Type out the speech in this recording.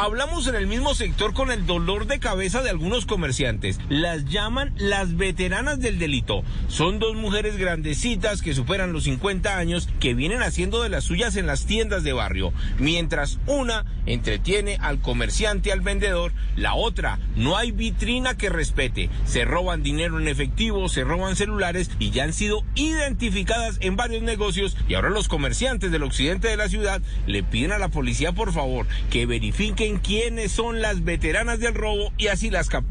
Hablamos en el mismo sector con el dolor de cabeza de algunos comerciantes. Las llaman las veteranas del delito. Son dos mujeres grandecitas que superan los 50 años que vienen haciendo de las suyas en las tiendas de barrio. Mientras una entretiene al comerciante, al vendedor, la otra no hay vitrina que respete. Se roban dinero en efectivo, se roban celulares y ya han sido identificadas en varios negocios y ahora los comerciantes del occidente de la ciudad le piden a la policía por favor que verifique quiénes son las veteranas del robo y así las capturan.